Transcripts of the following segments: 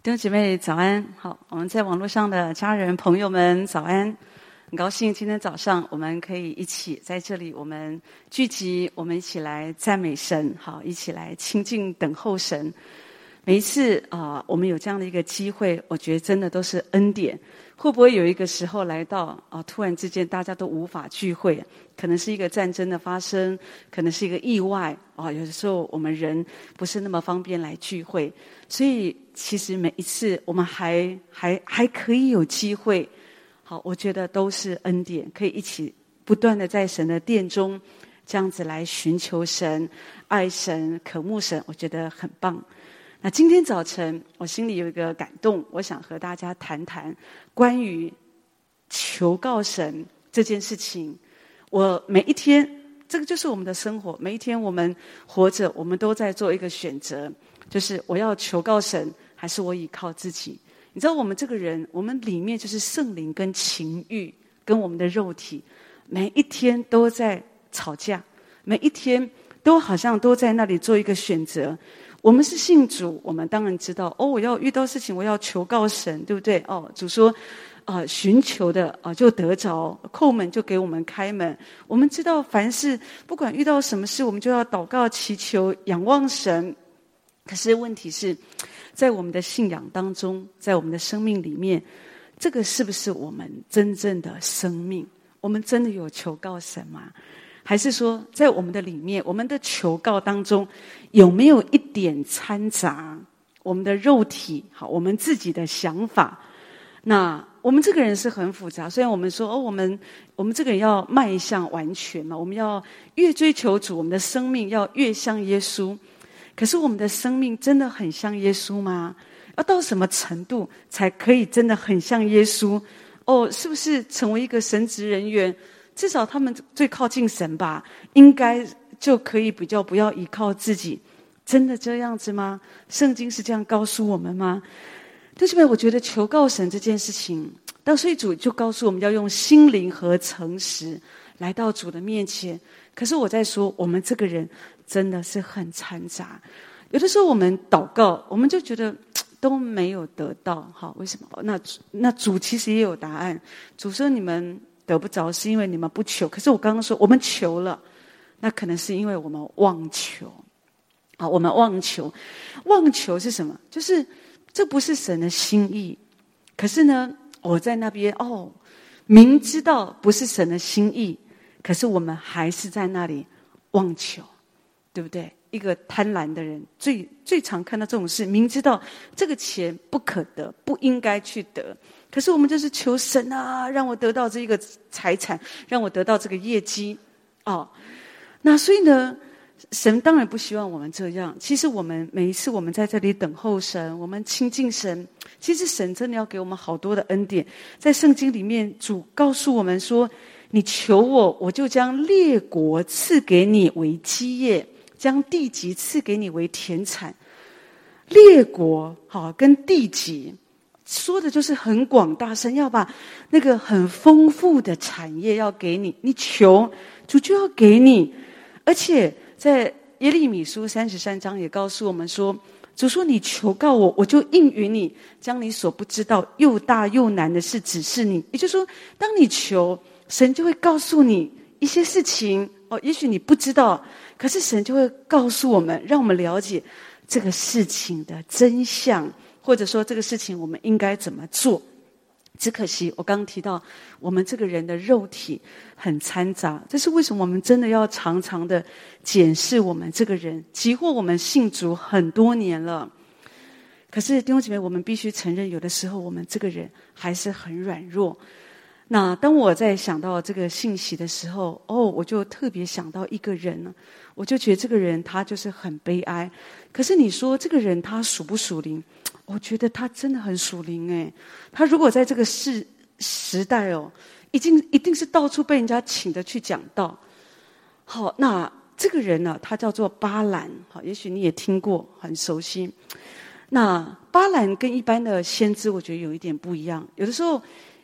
弟兄姐妹早安，好，我们在网络上的家人朋友们早安，很高兴今天早上我们可以一起在这里，我们聚集，我们一起来赞美神，好，一起来亲近等候神。每一次啊、我们有这样的一个机会，我觉得真的都是恩典。会不会有一个时候来到啊、突然之间大家都无法聚会，可能是一个战争的发生，可能是一个意外啊、有的时候我们人不是那么方便来聚会，所以。其实每一次我们还还还可以有机会，好，我觉得都是恩典，可以一起不断的在神的殿中这样子来寻求神、爱神、渴慕神，我觉得很棒。那今天早晨我心里有一个感动，我想和大家谈谈关于求告神这件事情。我每一天，这个就是我们的生活，每一天我们活着，我们都在做一个选择，就是我要求告神。还是我依靠自己？你知道，我们这个人，我们里面就是圣灵跟情欲，跟我们的肉体，每一天都在吵架，每一天都好像都在那里做一个选择。我们是信主，我们当然知道哦，我要遇到事情，我要求告神，对不对？哦，主说，啊、呃，寻求的啊、就得着，叩门就给我们开门。我们知道，凡事不管遇到什么事，我们就要祷告、祈求、仰望神。可是问题是。在我们的信仰当中，在我们的生命里面，这个是不是我们真正的生命？我们真的有求告神吗？还是说，在我们的里面，我们的求告当中，有没有一点掺杂我们的肉体？好，我们自己的想法？那我们这个人是很复杂。虽然我们说哦，我们我们这个人要迈向完全嘛，我们要越追求主，我们的生命要越像耶稣。可是我们的生命真的很像耶稣吗？要到什么程度才可以真的很像耶稣？哦，是不是成为一个神职人员？至少他们最靠近神吧，应该就可以比较不要依靠自己。真的这样子吗？圣经是这样告诉我们吗？但是呢，我觉得求告神这件事情，当所以主就告诉我们要用心灵和诚实来到主的面前。可是我在说，我们这个人。真的是很掺杂，有的时候我们祷告，我们就觉得都没有得到，哈，为什么？那那主其实也有答案。主说你们得不着，是因为你们不求。可是我刚刚说我们求了，那可能是因为我们妄求。啊，我们妄求，妄求是什么？就是这不是神的心意。可是呢，我在那边哦，明知道不是神的心意，可是我们还是在那里妄求。对不对？一个贪婪的人最最常看到这种事，明知道这个钱不可得，不应该去得，可是我们就是求神啊，让我得到这一个财产，让我得到这个业绩，哦，那所以呢，神当然不希望我们这样。其实我们每一次我们在这里等候神，我们亲近神，其实神真的要给我们好多的恩典。在圣经里面，主告诉我们说：“你求我，我就将列国赐给你为基业。”将地级赐给你为田产，列国好跟地级说的就是很广大，神要把那个很丰富的产业要给你，你求主就要给你，而且在耶利米书三十三章也告诉我们说，主说你求告我，我就应允你，将你所不知道又大又难的事指示你。也就是说，当你求，神就会告诉你一些事情。哦，也许你不知道，可是神就会告诉我们，让我们了解这个事情的真相，或者说这个事情我们应该怎么做。只可惜我刚刚提到，我们这个人的肉体很掺杂，这是为什么？我们真的要常常的检视我们这个人。即或我们信主很多年了，可是弟兄姐妹，我们必须承认，有的时候我们这个人还是很软弱。那当我在想到这个信息的时候，哦，我就特别想到一个人呢，我就觉得这个人他就是很悲哀。可是你说这个人他属不属灵？我觉得他真的很属灵诶。他如果在这个世时代哦，已经一定是到处被人家请的去讲道。好，那这个人呢，他叫做巴兰。好，也许你也听过，很熟悉。那巴兰跟一般的先知，我觉得有一点不一样。有的时候。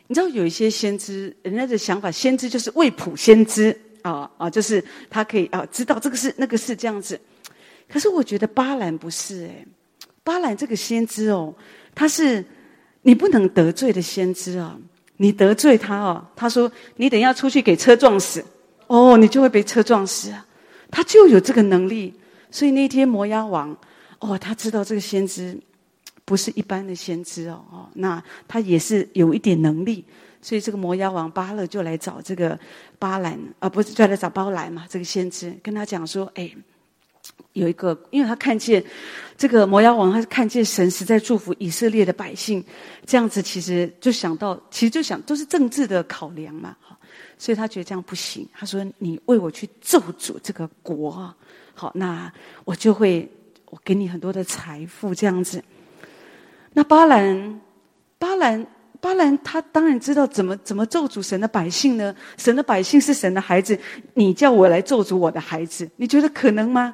你知道有一些先知，人家的想法，先知就是未卜先知啊啊，就是他可以啊知道这个是那个是这样子。可是我觉得巴兰不是诶，巴兰这个先知哦，他是你不能得罪的先知啊！你得罪他哦，他说你等下出去给车撞死哦，你就会被车撞死啊！他就有这个能力，所以那天摩押王哦，他知道这个先知不是一般的先知哦哦，那他也是有一点能力，所以这个摩押王巴勒就来找这个巴兰啊，不是就来找巴兰嘛？这个先知跟他讲说，哎。有一个，因为他看见这个摩押王，他是看见神实在祝福以色列的百姓，这样子其实就想到，其实就想都是政治的考量嘛，哈，所以他觉得这样不行。他说：“你为我去咒诅这个国啊，好，那我就会我给你很多的财富，这样子。”那巴兰，巴兰，巴兰，他当然知道怎么怎么咒诅神的百姓呢？神的百姓是神的孩子，你叫我来咒诅我的孩子，你觉得可能吗？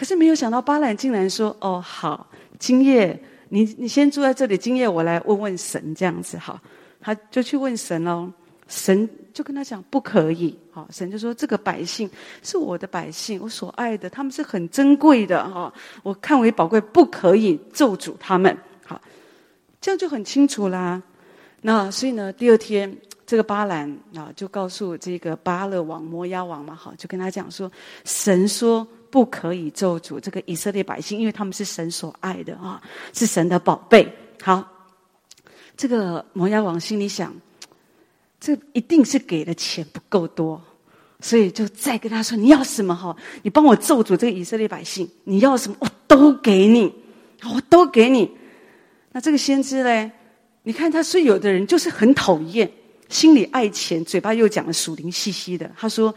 可是没有想到，巴兰竟然说：“哦，好，今夜你你先住在这里，今夜我来问问神，这样子好。”他就去问神喽，神就跟他讲：“不可以。”好，神就说：“这个百姓是我的百姓，我所爱的，他们是很珍贵的哈，我看为宝贵，不可以咒诅他们。”好，这样就很清楚啦。那所以呢，第二天这个巴兰啊，就告诉这个巴勒王摩押王嘛，好，就跟他讲说：“神说。”不可以咒诅这个以色列百姓，因为他们是神所爱的啊，是神的宝贝。好，这个摩押王心里想，这一定是给的钱不够多，所以就再跟他说：“你要什么？哈，你帮我咒诅这个以色列百姓，你要什么，我都给你，我都给你。”那这个先知呢？你看他，虽有的人就是很讨厌，心里爱钱，嘴巴又讲的属灵兮兮的。他说。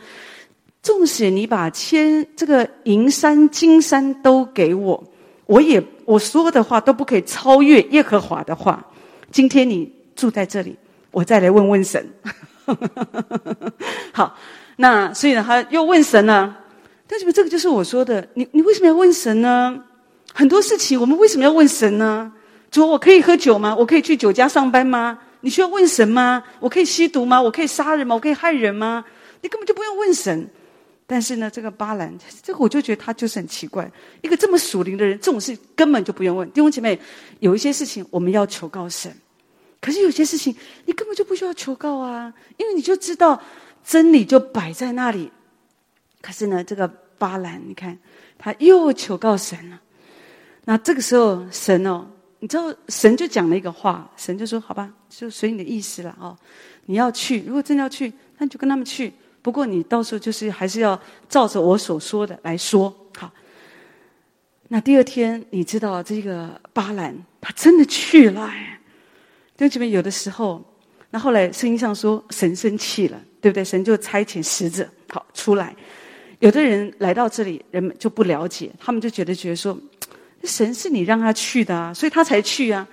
纵使你把千这个银山金山都给我，我也我说的话都不可以超越耶和华的话。今天你住在这里，我再来问问神。好，那所以呢，他又问神呢。但是这个就是我说的，你你为什么要问神呢？很多事情我们为什么要问神呢？主，我可以喝酒吗？我可以去酒家上班吗？你需要问神吗？我可以吸毒吗？我可以杀人吗？我可以害人吗？你根本就不用问神。但是呢，这个巴兰，这个我就觉得他就是很奇怪，一个这么属灵的人，这种事根本就不用问。弟兄姐妹，有一些事情我们要求告神，可是有些事情你根本就不需要求告啊，因为你就知道真理就摆在那里。可是呢，这个巴兰，你看他又求告神了。那这个时候，神哦，你知道，神就讲了一个话，神就说：“好吧，就随你的意思了哦，你要去，如果真的要去，那你就跟他们去。”不过你到时候就是还是要照着我所说的来说，好。那第二天，你知道这个巴兰他真的去了。弟兄姐妹，有的时候，那后来圣经上说神生气了，对不对？神就差遣使者好出来。有的人来到这里，人们就不了解，他们就觉得觉得说，神是你让他去的啊，所以他才去啊。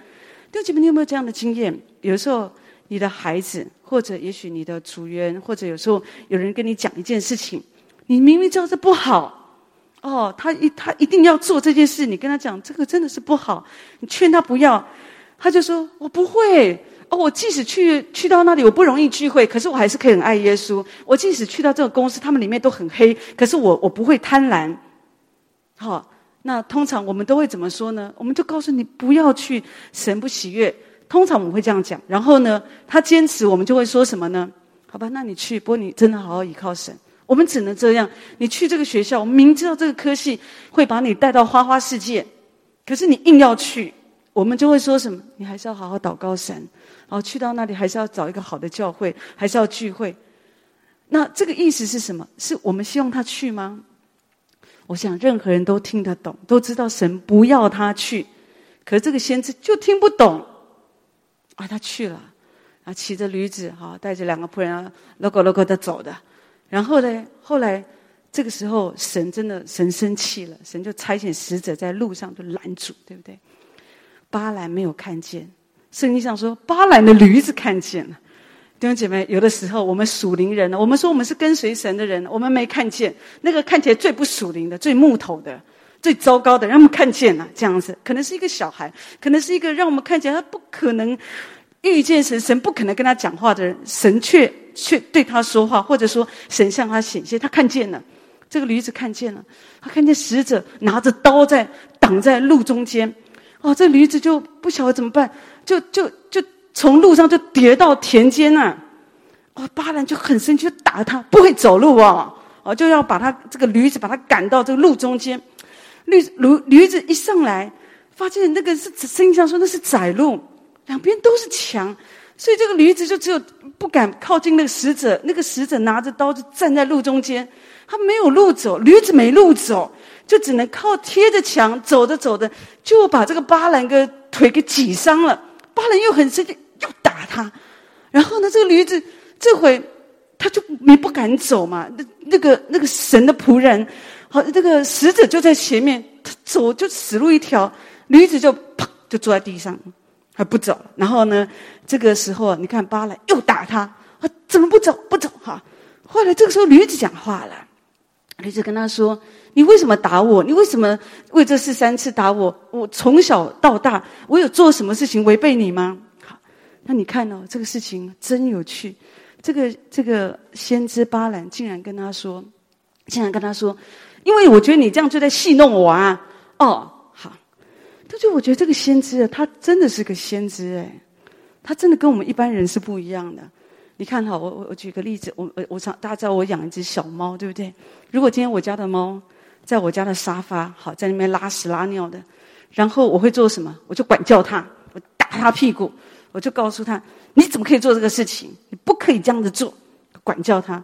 弟兄姐妹，你有没有这样的经验？有的时候。你的孩子，或者也许你的组员，或者有时候有人跟你讲一件事情，你明明知道这不好，哦，他一他一定要做这件事，你跟他讲这个真的是不好，你劝他不要，他就说我不会，哦，我即使去去到那里，我不容易聚会，可是我还是可以很爱耶稣。我即使去到这个公司，他们里面都很黑，可是我我不会贪婪。好，那通常我们都会怎么说呢？我们就告诉你不要去，神不喜悦。通常我们会这样讲，然后呢，他坚持，我们就会说什么呢？好吧，那你去，不过你真的好好依靠神。我们只能这样。你去这个学校，我们明知道这个科系会把你带到花花世界，可是你硬要去，我们就会说什么？你还是要好好祷告神，然后去到那里还是要找一个好的教会，还是要聚会。那这个意思是什么？是我们希望他去吗？我想任何人都听得懂，都知道神不要他去，可是这个先知就听不懂。啊，他去了，啊，骑着驴子，哈，带着两个仆人，啊，logo logo 的走的。然后呢，后来这个时候，神真的神生气了，神就差遣使者在路上就拦阻，对不对？巴兰没有看见，圣经上说巴兰的驴子看见了。弟兄姐妹，有的时候我们属灵人呢，我们说我们是跟随神的人，我们没看见那个看起来最不属灵的、最木头的、最糟糕的，让我们看见了这样子，可能是一个小孩，可能是一个让我们看见他不可能。遇见神，神不可能跟他讲话的人，神却却对他说话，或者说神向他显现，他看见了，这个驴子看见了，他看见使者拿着刀在挡在路中间，哦，这驴子就不晓得怎么办，就就就从路上就跌到田间啊！哦，巴兰就很生气，就打他，不会走路啊！哦，就要把他这个驴子把他赶到这个路中间。驴驴驴子一上来，发现那个是圣经上说那是窄路，两边都是墙，所以这个驴子就只有不敢靠近那个使者。那个使者拿着刀就站在路中间，他没有路走，驴子没路走。就只能靠贴着墙走着走着，就把这个巴兰个腿给挤伤了。巴兰又很生气，又打他。然后呢，这个驴子这回他就没不敢走嘛。那那个那个神的仆人，好，这个使者就在前面，他走就死路一条。驴子就啪就坐在地上，还不走。然后呢，这个时候你看巴兰又打他，啊，怎么不走？不走哈。后来这个时候驴子讲话了，驴子跟他说。你为什么打我？你为什么为这事三次打我？我从小到大，我有做什么事情违背你吗？好，那你看哦，这个事情真有趣。这个这个先知巴兰竟然跟他说，竟然跟他说，因为我觉得你这样就在戏弄我啊！哦，好，但是我觉得这个先知啊，他真的是个先知哎，他真的跟我们一般人是不一样的。你看哈，我我我举个例子，我我我想大家知道我养一只小猫，对不对？如果今天我家的猫。在我家的沙发，好，在那边拉屎拉尿的，然后我会做什么？我就管教它，我打它屁股，我就告诉他：你怎么可以做这个事情？你不可以这样子做，管教它。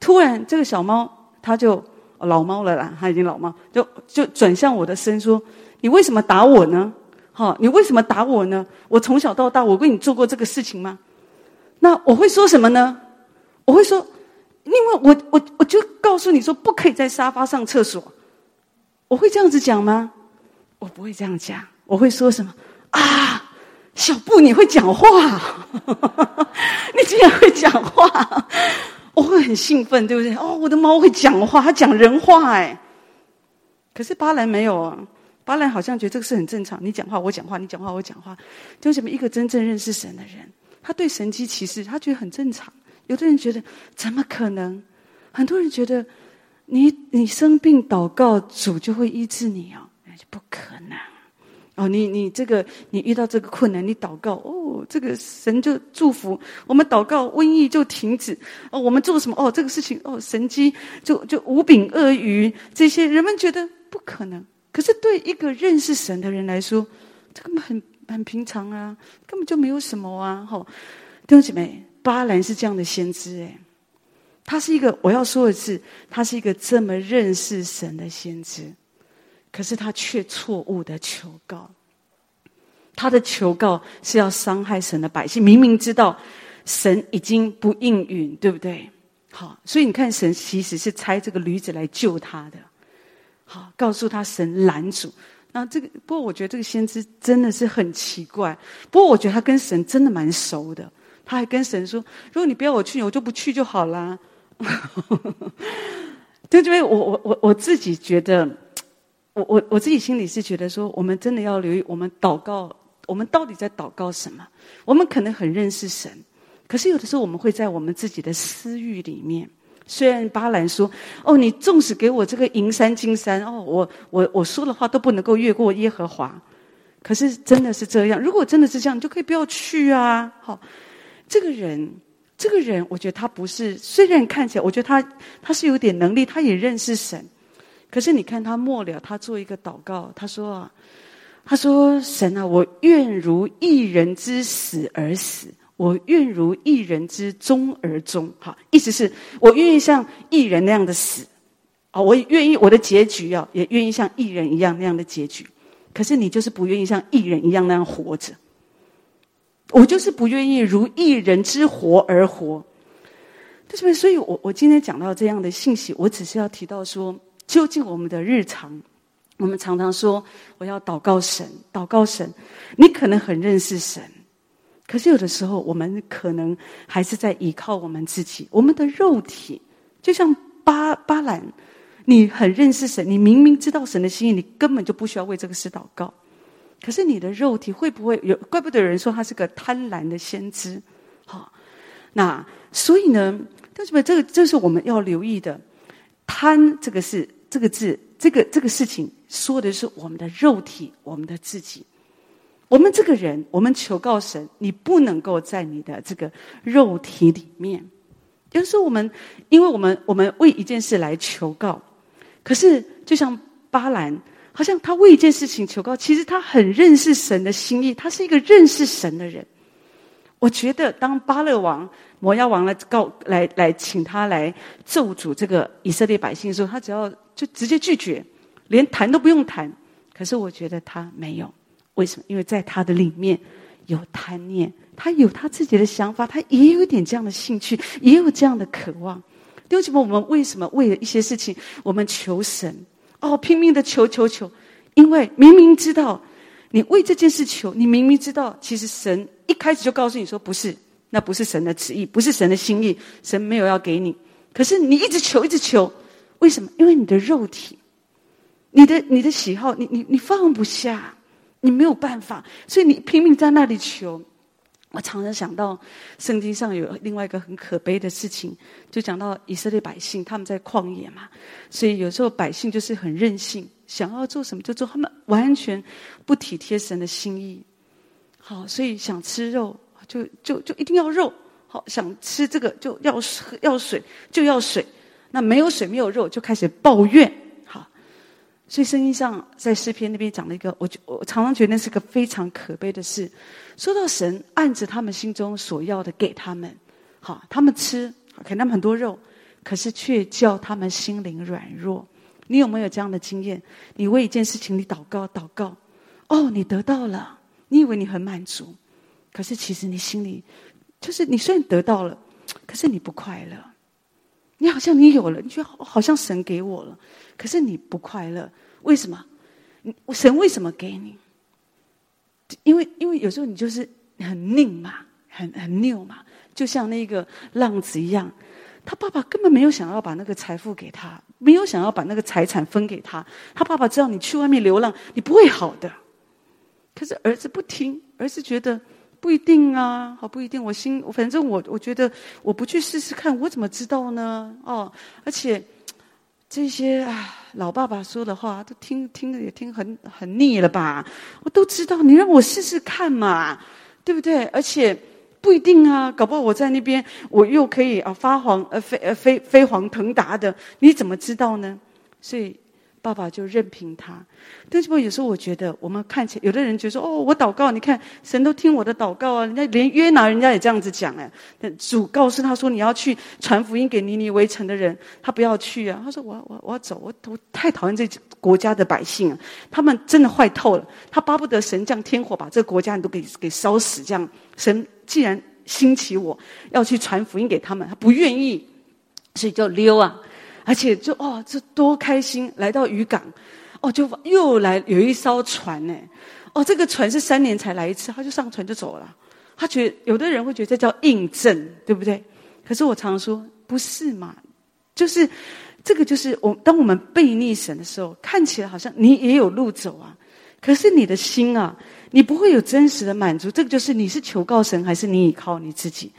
突然，这个小猫，它就老猫了啦，他已经老猫，就就转向我的身说：你为什么打我呢？好，你为什么打我呢？我从小到大，我为你做过这个事情吗？那我会说什么呢？我会说，因为我我我就告诉你说，不可以在沙发上厕所。我会这样子讲吗？我不会这样讲。我会说什么？啊，小布，你会讲话？你竟然会讲话？我会很兴奋，对不对？哦，我的猫会讲话，它讲人话哎。可是巴兰没有啊，巴兰好像觉得这个是很正常。你讲话，我讲话；你讲话，我讲话。就什么一个真正认识神的人，他对神迹奇事，他觉得很正常。有的人觉得怎么可能？很多人觉得。你你生病祷告，主就会医治你哦？那就不可能哦！你你这个你遇到这个困难，你祷告哦，这个神就祝福我们祷告，瘟疫就停止哦。我们做什么哦？这个事情哦，神迹就就五饼二鱼这些，人们觉得不可能。可是对一个认识神的人来说，这根本很很平常啊，根本就没有什么啊！哈、哦，弟兄姐妹，巴兰是这样的先知诶他是一个，我要说的是，他是一个这么认识神的先知，可是他却错误的求告。他的求告是要伤害神的百姓，明明知道神已经不应允，对不对？好，所以你看，神其实是差这个驴子来救他的。好，告诉他神拦阻。那这个，不过我觉得这个先知真的是很奇怪。不过我觉得他跟神真的蛮熟的，他还跟神说：“如果你不要我去，我就不去就好啦。”对，因为我我我我自己觉得，我我我自己心里是觉得说，我们真的要留意，我们祷告，我们到底在祷告什么？我们可能很认识神，可是有的时候我们会在我们自己的私欲里面。虽然巴兰说：“哦，你纵使给我这个银山金山，哦，我我我说的话都不能够越过耶和华。”可是真的是这样？如果真的是这样，你就可以不要去啊！好，这个人。这个人，我觉得他不是，虽然看起来，我觉得他他是有点能力，他也认识神。可是你看他末了，他做一个祷告，他说啊，他说神啊，我愿如一人之死而死，我愿如一人之终而终。好，意思是我愿意像一人那样的死，啊，我也愿意我的结局啊，也愿意像一人一样那样的结局。可是你就是不愿意像一人一样那样活着。我就是不愿意如一人之活而活，对不对？所以我我今天讲到这样的信息，我只是要提到说，究竟我们的日常，我们常常说我要祷告神，祷告神，你可能很认识神，可是有的时候我们可能还是在依靠我们自己，我们的肉体，就像巴巴兰，你很认识神，你明明知道神的心意，你根本就不需要为这个事祷告。可是你的肉体会不会有？怪不得有人说他是个贪婪的先知，好，那所以呢，为什么这个这是我们要留意的？贪这个是这个字，这个这个事情说的是我们的肉体，我们的自己。我们这个人，我们求告神，你不能够在你的这个肉体里面。有时候我们，因为我们我们为一件事来求告，可是就像巴兰，好像他为一件事情求告，其实他很认识神的心意，他是一个认识神的人。我觉得，当巴勒王摩押王来告来来请他来咒诅这个以色列百姓的时候，他只要就直接拒绝，连谈都不用谈。可是我觉得他没有，为什么？因为在他的里面有贪念。他有他自己的想法，他也有点这样的兴趣，也有这样的渴望。弟兄姊妹，我们为什么为了一些事情，我们求神哦，拼命的求求求？因为明明知道你为这件事求，你明明知道，其实神一开始就告诉你说不是，那不是神的旨意，不是神的心意，神没有要给你。可是你一直求，一直求，为什么？因为你的肉体，你的你的喜好，你你你放不下，你没有办法，所以你拼命在那里求。我常常想到，圣经上有另外一个很可悲的事情，就讲到以色列百姓他们在旷野嘛，所以有时候百姓就是很任性，想要做什么就做，他们完全不体贴神的心意。好，所以想吃肉就就就一定要肉，好，想吃这个就要要水就要水，那没有水没有肉就开始抱怨。好，所以圣经上在诗篇那边讲了一个，我就我常常觉得那是个非常可悲的事。说到神按着他们心中所要的给他们，好，他们吃，给他们很多肉，可是却叫他们心灵软弱。你有没有这样的经验？你为一件事情你祷告祷告，哦，你得到了，你以为你很满足，可是其实你心里就是你虽然得到了，可是你不快乐。你好像你有了，你觉得好像神给我了，可是你不快乐，为什么？神为什么给你？因为，因为有时候你就是很拧嘛，很很拗嘛，就像那个浪子一样，他爸爸根本没有想要把那个财富给他，没有想要把那个财产分给他。他爸爸知道你去外面流浪，你不会好的。可是儿子不听，儿子觉得不一定啊，好不一定。我心，反正我我觉得我不去试试看，我怎么知道呢？哦，而且这些啊。老爸爸说的话都听听的也听很很腻了吧？我都知道，你让我试试看嘛，对不对？而且不一定啊，搞不好我在那边我又可以啊发黄呃飞呃飞飞黄腾达的，你怎么知道呢？所以。爸爸就任凭他，但是有时候我觉得，我们看起来有的人觉得说：“哦，我祷告，你看神都听我的祷告啊！”人家连约拿人家也这样子讲哎，但主告诉他说：“你要去传福音给尼尼微城的人，他不要去啊。”他说：“我我我要走，我我太讨厌这国家的百姓啊，他们真的坏透了。他巴不得神降天火把这个国家人都给给烧死。这样神既然兴起我要去传福音给他们，他不愿意，所以就溜啊。”而且就哦，这多开心！来到渔港，哦，就又来有一艘船呢。哦，这个船是三年才来一次，他就上船就走了。他觉有的人会觉得这叫印证，对不对？可是我常说不是嘛，就是这个就是我当我们背逆神的时候，看起来好像你也有路走啊，可是你的心啊，你不会有真实的满足。这个就是你是求告神，还是你依靠你自己？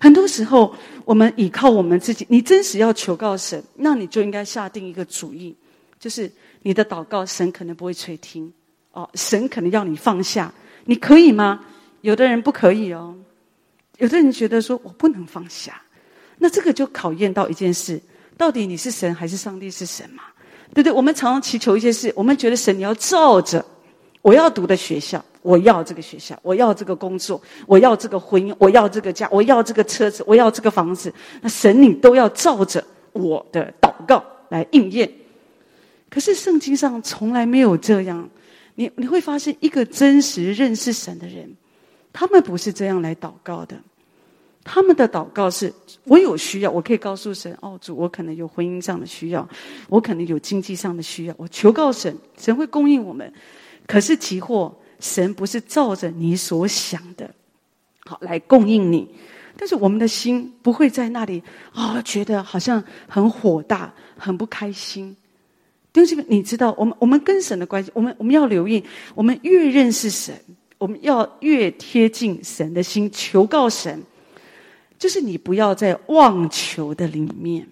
很多时候，我们依靠我们自己。你真实要求告神，那你就应该下定一个主意，就是你的祷告，神可能不会垂听。哦，神可能要你放下，你可以吗？有的人不可以哦，有的人觉得说我不能放下，那这个就考验到一件事：到底你是神还是上帝是神嘛？对不对？我们常常祈求一些事，我们觉得神你要照着我要读的学校。我要这个学校，我要这个工作，我要这个婚姻，我要这个家，我要这个车子，我要这个房子。那神，你都要照着我的祷告来应验。可是圣经上从来没有这样。你你会发现，一个真实认识神的人，他们不是这样来祷告的。他们的祷告是：我有需要，我可以告诉神，哦，主，我可能有婚姻上的需要，我可能有经济上的需要，我求告神，神会供应我们。可是急货。神不是照着你所想的，好来供应你，但是我们的心不会在那里啊、哦，觉得好像很火大、很不开心。弟兄们，你知道，我们我们跟神的关系，我们我们要留意，我们越认识神，我们要越贴近神的心，求告神。就是你不要在妄求的里面，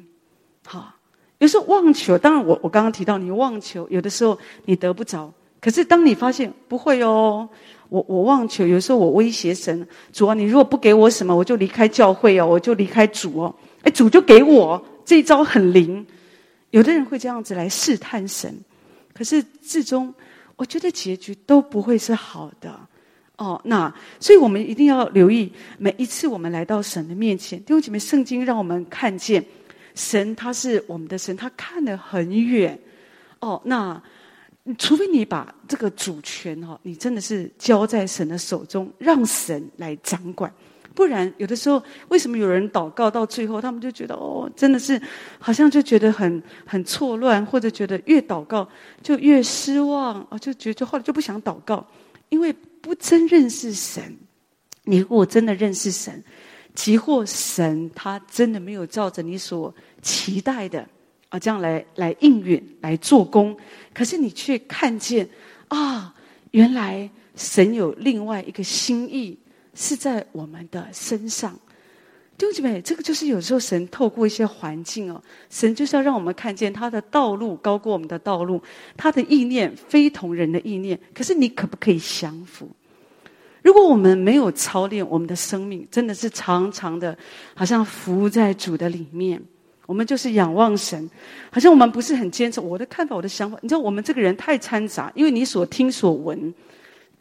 好，有时候妄求，当然我我刚刚提到你妄求，有的时候你得不着。可是当你发现不会哦，我我妄求，有时候我威胁神，主啊，你如果不给我什么，我就离开教会哦，我就离开主哦。哎，主就给我这一招很灵。有的人会这样子来试探神，可是至终，我觉得结局都不会是好的。哦，那所以我们一定要留意，每一次我们来到神的面前，弟兄姐妹，圣经让我们看见神他是我们的神，他看得很远。哦，那除非你把这个主权哈，你真的是交在神的手中，让神来掌管，不然有的时候，为什么有人祷告到最后，他们就觉得哦，真的是好像就觉得很很错乱，或者觉得越祷告就越失望啊，就觉就后来就不想祷告，因为。不真认识神，你如果真的认识神，即或神他真的没有照着你所期待的啊，这样来来应允来做工，可是你却看见啊，原来神有另外一个心意是在我们的身上。弟兄姐妹，这个就是有时候神透过一些环境哦，神就是要让我们看见他的道路高过我们的道路，他的意念非同人的意念。可是你可不可以降服？如果我们没有操练我们的生命，真的是常常的，好像浮在主的里面，我们就是仰望神，好像我们不是很坚持我的看法、我的想法。你知道，我们这个人太掺杂，因为你所听所闻。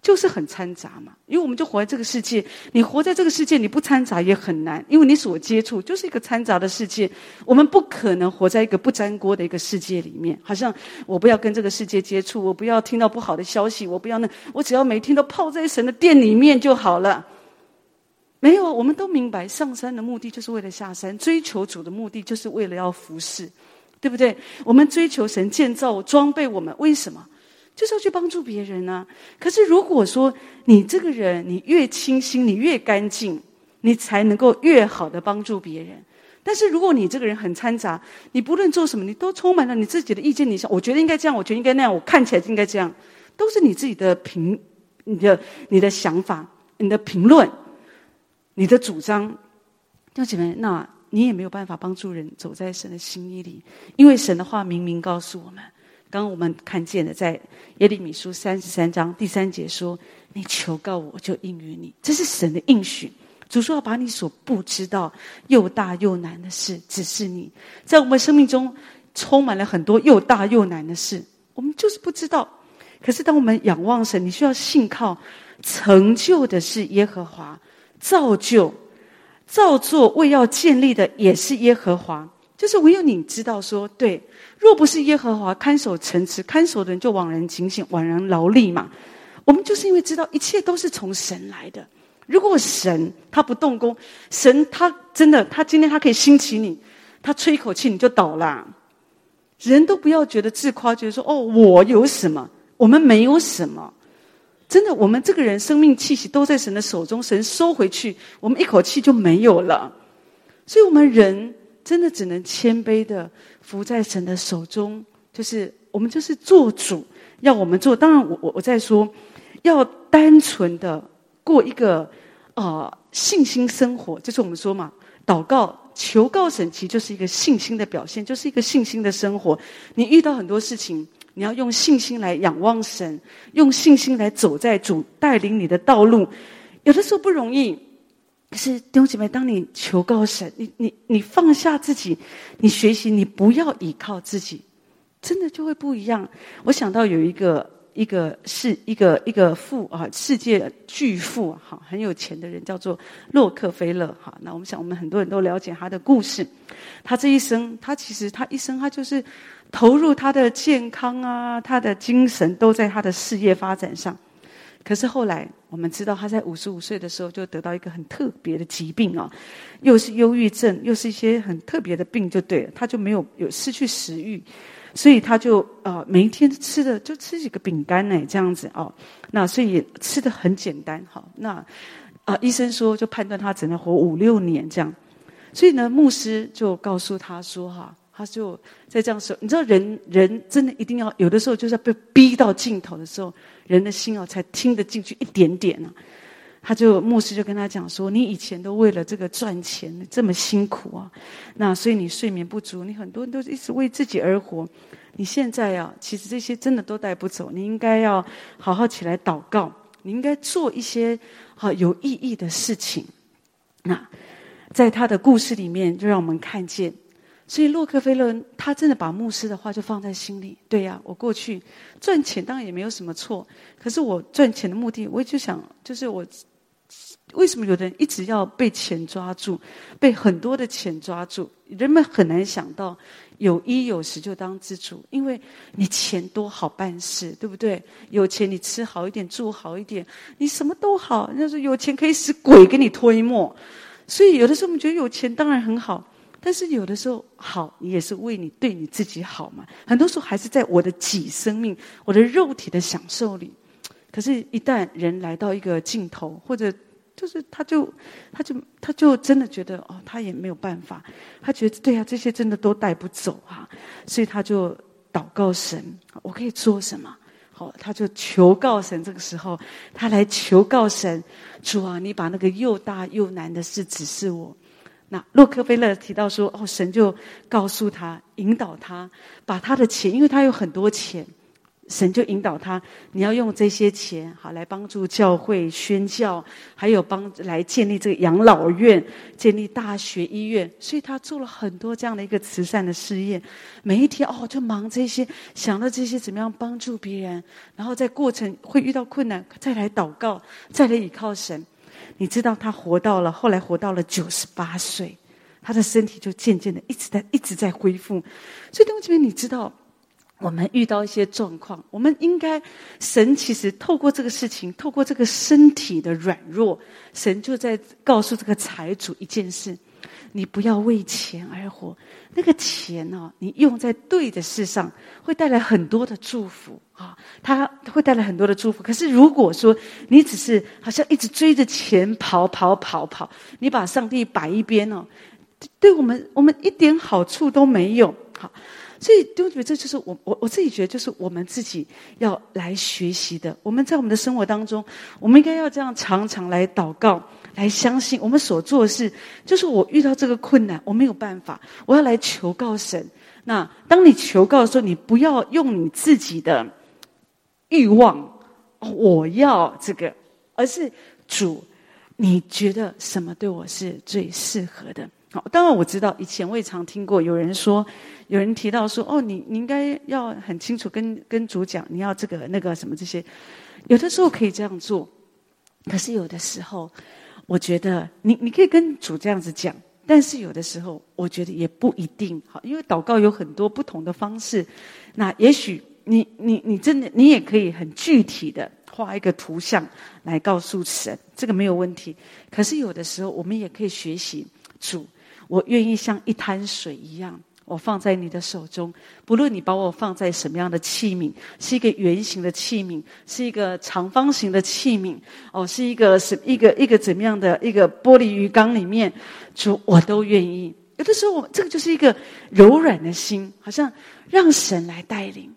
就是很掺杂嘛，因为我们就活在这个世界。你活在这个世界，你不掺杂也很难，因为你所接触就是一个掺杂的世界。我们不可能活在一个不粘锅的一个世界里面。好像我不要跟这个世界接触，我不要听到不好的消息，我不要那，我只要每天都泡在神的殿里面就好了。没有，我们都明白，上山的目的就是为了下山，追求主的目的就是为了要服侍，对不对？我们追求神建造装备我们，为什么？就是要去帮助别人啊！可是如果说你这个人你越清新，你越干净，你才能够越好的帮助别人。但是如果你这个人很掺杂，你不论做什么，你都充满了你自己的意见。你想，我觉得应该这样，我觉得应该那样，我看起来就应该这样，都是你自己的评，你的你的想法，你的评论，你的主张。弟兄姐妹，那你也没有办法帮助人走在神的心意里，因为神的话明明告诉我们。刚刚我们看见了，在耶利米书三十三章第三节说：“你求告我，我就应允你。”这是神的应许。主说要把你所不知道又大又难的事指示你。在我们生命中充满了很多又大又难的事，我们就是不知道。可是当我们仰望神，你需要信靠成就的是耶和华，造就、造作、为要建立的也是耶和华。就是唯有你知道说对。若不是耶和华看守城池，看守的人就枉然警醒，枉然劳力嘛。我们就是因为知道一切都是从神来的。如果神他不动工，神他真的他今天他可以兴起你，他吹一口气你就倒了。人都不要觉得自夸，觉得说哦，我有什么？我们没有什么。真的，我们这个人生命气息都在神的手中，神收回去，我们一口气就没有了。所以，我们人。真的只能谦卑的伏在神的手中，就是我们就是做主，要我们做。当然我，我我我在说，要单纯的过一个呃信心生活，就是我们说嘛，祷告求告神，其实就是一个信心的表现，就是一个信心的生活。你遇到很多事情，你要用信心来仰望神，用信心来走在主带领你的道路，有的时候不容易。可是弟兄姐妹，当你求告神，你你你放下自己，你学习，你不要依靠自己，真的就会不一样。我想到有一个一个是一个一个富啊，世界巨富哈，很有钱的人，叫做洛克菲勒哈。那我们想，我们很多人都了解他的故事。他这一生，他其实他一生，他就是投入他的健康啊，他的精神都在他的事业发展上。可是后来，我们知道他在五十五岁的时候就得到一个很特别的疾病啊，又是忧郁症，又是一些很特别的病，就对了，他就没有有失去食欲，所以他就呃每一天吃的就吃几个饼干呢，这样子哦，那所以吃的很简单，好，那啊、医生说就判断他只能活五六年这样，所以呢牧师就告诉他说哈。他就在这样说，你知道人，人真的一定要有的时候，就是要被逼到尽头的时候，人的心哦才听得进去一点点呢、他就牧师就跟他讲说：“你以前都为了这个赚钱这么辛苦啊，那所以你睡眠不足，你很多人都一直为自己而活。你现在啊，其实这些真的都带不走，你应该要好好起来祷告，你应该做一些好有意义的事情。”那在他的故事里面，就让我们看见，所以洛克菲勒他真的把牧师的话就放在心里。对呀，我过去赚钱当然也没有什么错，可是我赚钱的目的，我就想，就是我。为什么有的人一直要被钱抓住，被很多的钱抓住？人们很难想到有衣有食就当知足，因为你钱多好办事，对不对？有钱你吃好一点，住好一点，你什么都好。人家说有钱可以使鬼给你推磨，所以有的时候我们觉得有钱当然很好，但是有的时候好，你也是为你对你自己好嘛。很多时候还是在我的己生命、我的肉体的享受里。可是，一旦人来到一个尽头，或者就是他就，他就，他就真的觉得哦，他也没有办法。他觉得对啊，这些真的都带不走啊，所以他就祷告神，我可以做什么？好，他就求告神。这个时候，他来求告神，主啊，你把那个又大又难的事指示我。那洛克菲勒提到说，哦，神就告诉他，引导他，把他的钱，因为他有很多钱。神就引导他，你要用这些钱好来帮助教会宣教，还有帮来建立这个养老院、建立大学医院。所以他做了很多这样的一个慈善的事业。每一天哦，就忙这些，想到这些怎么样帮助别人，然后在过程会遇到困难，再来祷告，再来依靠神。你知道他活到了后来活到了九十八岁，他的身体就渐渐的一直在一直在恢复。所以弟兄姊妹，你知道。我们遇到一些状况，我们应该，神其实透过这个事情，透过这个身体的软弱，神就在告诉这个财主一件事：你不要为钱而活。那个钱哦，你用在对的事上，会带来很多的祝福啊，它会带来很多的祝福。可是如果说你只是好像一直追着钱跑跑跑跑，你把上帝摆一边哦，对我们我们一点好处都没有。好。所以，对不对？这就是我我我自己觉得，就是我们自己要来学习的。我们在我们的生活当中，我们应该要这样常常来祷告，来相信我们所做的事。就是我遇到这个困难，我没有办法，我要来求告神。那当你求告的时候，你不要用你自己的欲望，我要这个，而是主，你觉得什么对我是最适合的？好，当然我知道，以前我也常听过有人说，有人提到说，哦，你你应该要很清楚跟跟主讲，你要这个那个什么这些，有的时候可以这样做，可是有的时候，我觉得你你可以跟主这样子讲，但是有的时候，我觉得也不一定好，因为祷告有很多不同的方式，那也许你你你真的你也可以很具体的画一个图像来告诉神，这个没有问题，可是有的时候我们也可以学习主。我愿意像一滩水一样，我放在你的手中。不论你把我放在什么样的器皿，是一个圆形的器皿，是一个长方形的器皿，哦，是一个什一个一个怎么样的一个玻璃鱼缸里面，主我都愿意。有的时候，我这个就是一个柔软的心，好像让神来带领。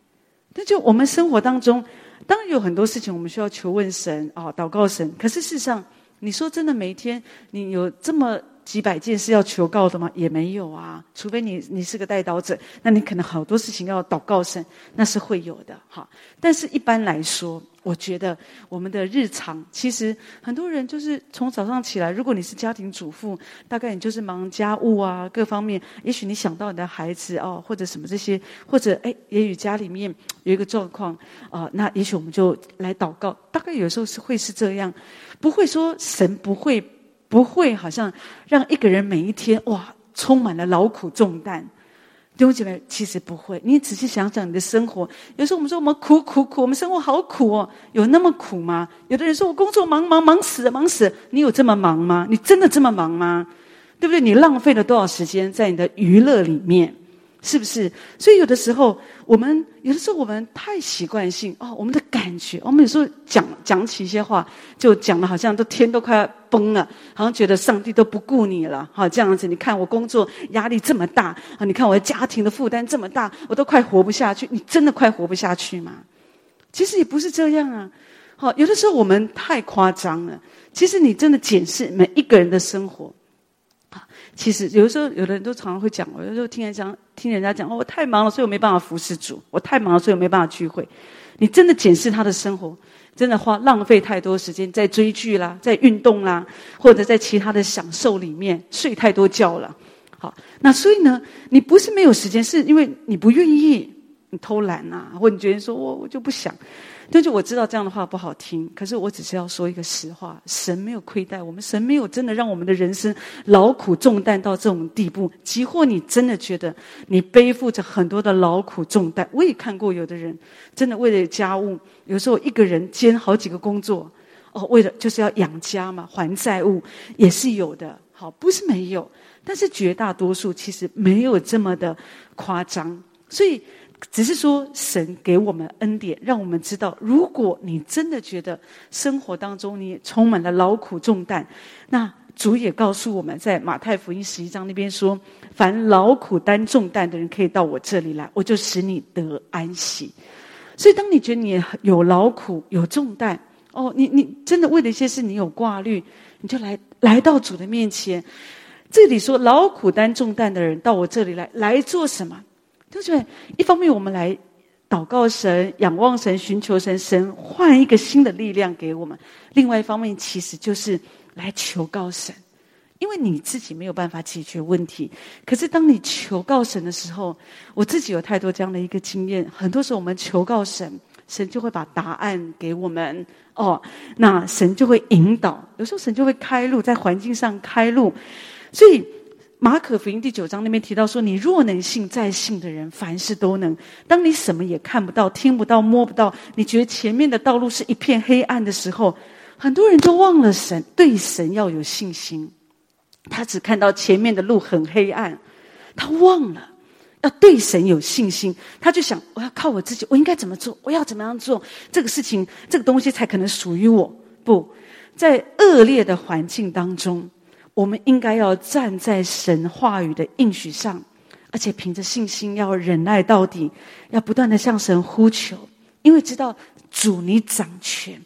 那就我们生活当中，当然有很多事情我们需要求问神啊，祷告神。可是事实上，你说真的，每天你有这么。几百件事要求告的吗？也没有啊，除非你你是个代祷者，那你可能好多事情要祷告神，那是会有的哈。但是一般来说，我觉得我们的日常，其实很多人就是从早上起来，如果你是家庭主妇，大概你就是忙家务啊，各方面。也许你想到你的孩子哦，或者什么这些，或者哎，也许家里面有一个状况啊，那也许我们就来祷告。大概有时候是会是这样，不会说神不会。不会，好像让一个人每一天哇，充满了劳苦重担。弟兄姐妹，其实不会。你仔细想想你的生活，有时候我们说我们苦苦苦，我们生活好苦哦，有那么苦吗？有的人说我工作忙忙忙死了，忙死了。你有这么忙吗？你真的这么忙吗？对不对？你浪费了多少时间在你的娱乐里面？是不是？所以有的时候，我们有的时候我们太习惯性哦，我们的感觉，我们有时候讲讲起一些话，就讲的好像都天都快要崩了，好像觉得上帝都不顾你了，好这样子。你看我工作压力这么大啊，你看我的家庭的负担这么大，我都快活不下去。你真的快活不下去吗？其实也不是这样啊。好，有的时候我们太夸张了。其实你真的检视每一个人的生活，啊，其实有的时候有的人都常常会讲，有的时候听人讲，听人家讲，哦，我太忙了，所以我没办法服侍主；我太忙了，所以我没办法聚会。你真的检视他的生活，真的花浪费太多时间在追剧啦，在运动啦，或者在其他的享受里面，睡太多觉了。好，那所以呢，你不是没有时间，是因为你不愿意，你偷懒啊，或你觉得说我我就不想。但是我知道这样的话不好听，可是我只是要说一个实话：神没有亏待我们，神没有真的让我们的人生劳苦重担到这种地步。即或你真的觉得你背负着很多的劳苦重担，我也看过有的人真的为了家务，有时候一个人兼好几个工作，哦，为了就是要养家嘛，还债务也是有的。好，不是没有，但是绝大多数其实没有这么的夸张，所以。只是说，神给我们恩典，让我们知道，如果你真的觉得生活当中你充满了劳苦重担，那主也告诉我们在马太福音十一章那边说：“凡劳苦担重担的人，可以到我这里来，我就使你得安息。”所以，当你觉得你有劳苦、有重担，哦，你你真的为了一些事你有挂虑，你就来来到主的面前。这里说劳苦担重担的人到我这里来，来做什么？对不对？一方面，我们来祷告神、仰望神、寻求神，神换一个新的力量给我们；另外一方面，其实就是来求告神，因为你自己没有办法解决问题。可是，当你求告神的时候，我自己有太多这样的一个经验。很多时候，我们求告神，神就会把答案给我们。哦，那神就会引导，有时候神就会开路，在环境上开路，所以。马可福音第九章那边提到说：“你若能信，在信的人凡事都能。当你什么也看不到、听不到、摸不到，你觉得前面的道路是一片黑暗的时候，很多人都忘了神，对神要有信心。他只看到前面的路很黑暗，他忘了要对神有信心。他就想：我要靠我自己，我应该怎么做？我要怎么样做这个事情？这个东西才可能属于我？不在恶劣的环境当中。”我们应该要站在神话语的应许上，而且凭着信心要忍耐到底，要不断的向神呼求，因为知道主你掌权，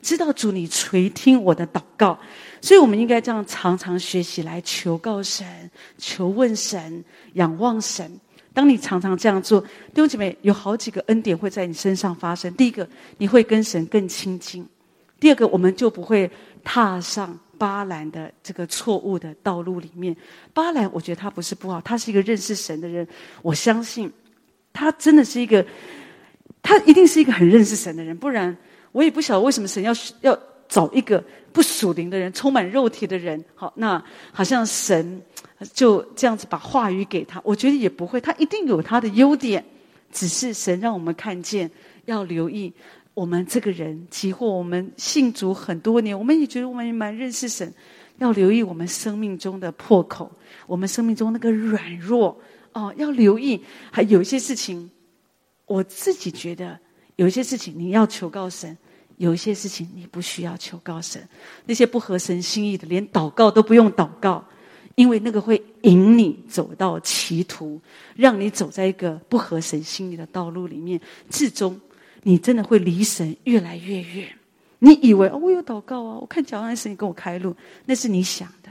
知道主你垂听我的祷告，所以我们应该这样常常学习来求告神、求问神、仰望神。当你常常这样做，弟兄姐妹，有好几个恩典会在你身上发生。第一个，你会跟神更亲近；第二个，我们就不会踏上。巴兰的这个错误的道路里面，巴兰，我觉得他不是不好，他是一个认识神的人。我相信他真的是一个，他一定是一个很认识神的人，不然我也不晓得为什么神要要找一个不属灵的人、充满肉体的人。好，那好像神就这样子把话语给他，我觉得也不会，他一定有他的优点，只是神让我们看见，要留意。我们这个人，即或我们信主很多年，我们也觉得我们也蛮认识神。要留意我们生命中的破口，我们生命中那个软弱哦，要留意。还有一些事情，我自己觉得有一些事情你要求告神，有一些事情你不需要求告神。那些不合神心意的，连祷告都不用祷告，因为那个会引你走到歧途，让你走在一个不合神心意的道路里面，至终。你真的会离神越来越远。你以为哦，我有祷告啊，我看讲完神，你给我开路，那是你想的。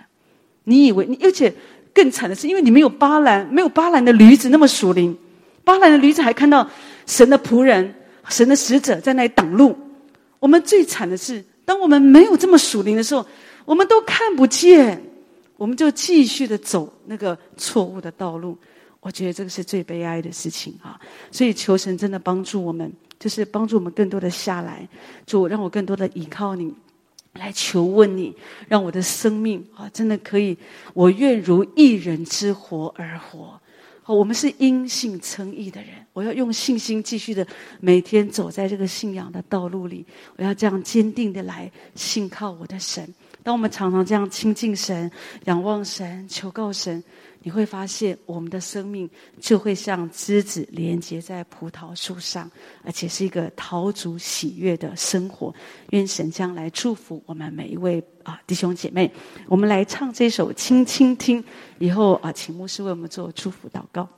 你以为你，而且更惨的是，因为你没有巴兰，没有巴兰的驴子那么属灵。巴兰的驴子还看到神的仆人、神的使者在那里挡路。我们最惨的是，当我们没有这么属灵的时候，我们都看不见，我们就继续的走那个错误的道路。我觉得这个是最悲哀的事情啊！所以求神真的帮助我们。就是帮助我们更多的下来，主让我更多的依靠你，来求问你，让我的生命啊，真的可以，我愿如一人之活而活。好，我们是因信称义的人，我要用信心继续的每天走在这个信仰的道路里，我要这样坚定的来信靠我的神。当我们常常这样亲近神、仰望神、求告神。你会发现，我们的生命就会像枝子连接在葡萄树上，而且是一个陶足喜悦的生活。愿神将来祝福我们每一位啊弟兄姐妹。我们来唱这首《轻轻听》，以后啊，请牧师为我们做祝福祷告。